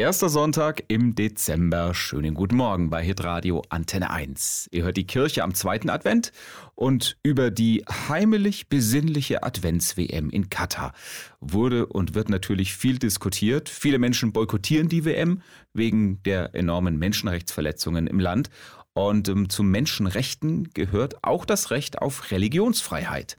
Erster Sonntag im Dezember. Schönen guten Morgen bei Hitradio Antenne 1. Ihr hört die Kirche am zweiten Advent und über die heimelig besinnliche Advents-WM in Katar wurde und wird natürlich viel diskutiert. Viele Menschen boykottieren die WM wegen der enormen Menschenrechtsverletzungen im Land. Und ähm, zu Menschenrechten gehört auch das Recht auf Religionsfreiheit.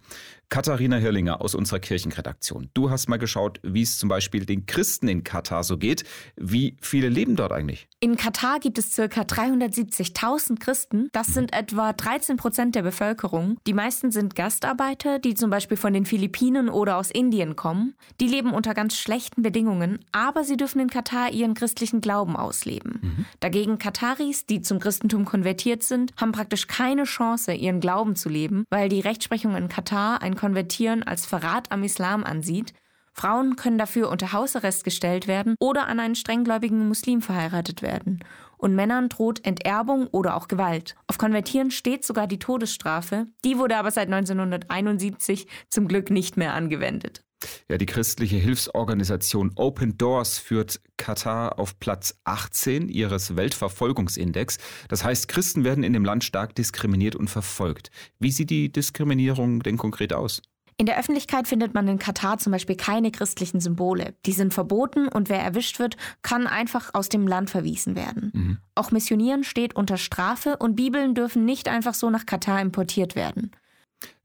Katharina Hirlinger aus unserer Kirchenredaktion. Du hast mal geschaut, wie es zum Beispiel den Christen in Katar so geht. Wie viele leben dort eigentlich? In Katar gibt es circa 370.000 Christen. Das sind etwa 13 Prozent der Bevölkerung. Die meisten sind Gastarbeiter, die zum Beispiel von den Philippinen oder aus Indien kommen. Die leben unter ganz schlechten Bedingungen, aber sie dürfen in Katar ihren christlichen Glauben ausleben. Mhm. Dagegen Kataris, die zum Christentum konvertiert sind, haben praktisch keine Chance, ihren Glauben zu leben, weil die Rechtsprechung in Katar ein Konvertieren als Verrat am Islam ansieht. Frauen können dafür unter Hausarrest gestellt werden oder an einen strenggläubigen Muslim verheiratet werden. Und Männern droht Enterbung oder auch Gewalt. Auf Konvertieren steht sogar die Todesstrafe. Die wurde aber seit 1971 zum Glück nicht mehr angewendet. Ja, die christliche Hilfsorganisation Open Doors führt Katar auf Platz 18 ihres Weltverfolgungsindex. Das heißt, Christen werden in dem Land stark diskriminiert und verfolgt. Wie sieht die Diskriminierung denn konkret aus? In der Öffentlichkeit findet man in Katar zum Beispiel keine christlichen Symbole. Die sind verboten und wer erwischt wird, kann einfach aus dem Land verwiesen werden. Mhm. Auch Missionieren steht unter Strafe und Bibeln dürfen nicht einfach so nach Katar importiert werden.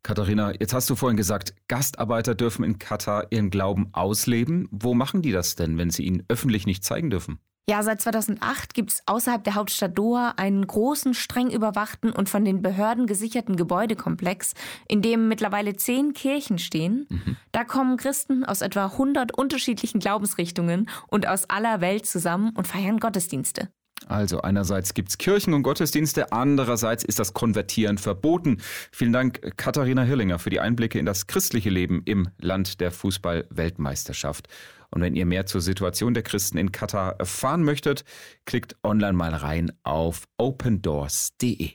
Katharina, jetzt hast du vorhin gesagt, Gastarbeiter dürfen in Katar ihren Glauben ausleben. Wo machen die das denn, wenn sie ihn öffentlich nicht zeigen dürfen? Ja, seit 2008 gibt es außerhalb der Hauptstadt Doha einen großen, streng überwachten und von den Behörden gesicherten Gebäudekomplex, in dem mittlerweile zehn Kirchen stehen. Mhm. Da kommen Christen aus etwa 100 unterschiedlichen Glaubensrichtungen und aus aller Welt zusammen und feiern Gottesdienste. Also einerseits gibt es Kirchen und Gottesdienste, andererseits ist das Konvertieren verboten. Vielen Dank, Katharina Hirlinger, für die Einblicke in das christliche Leben im Land der Fußball-Weltmeisterschaft. Und wenn ihr mehr zur Situation der Christen in Katar erfahren möchtet, klickt online mal rein auf opendoors.de.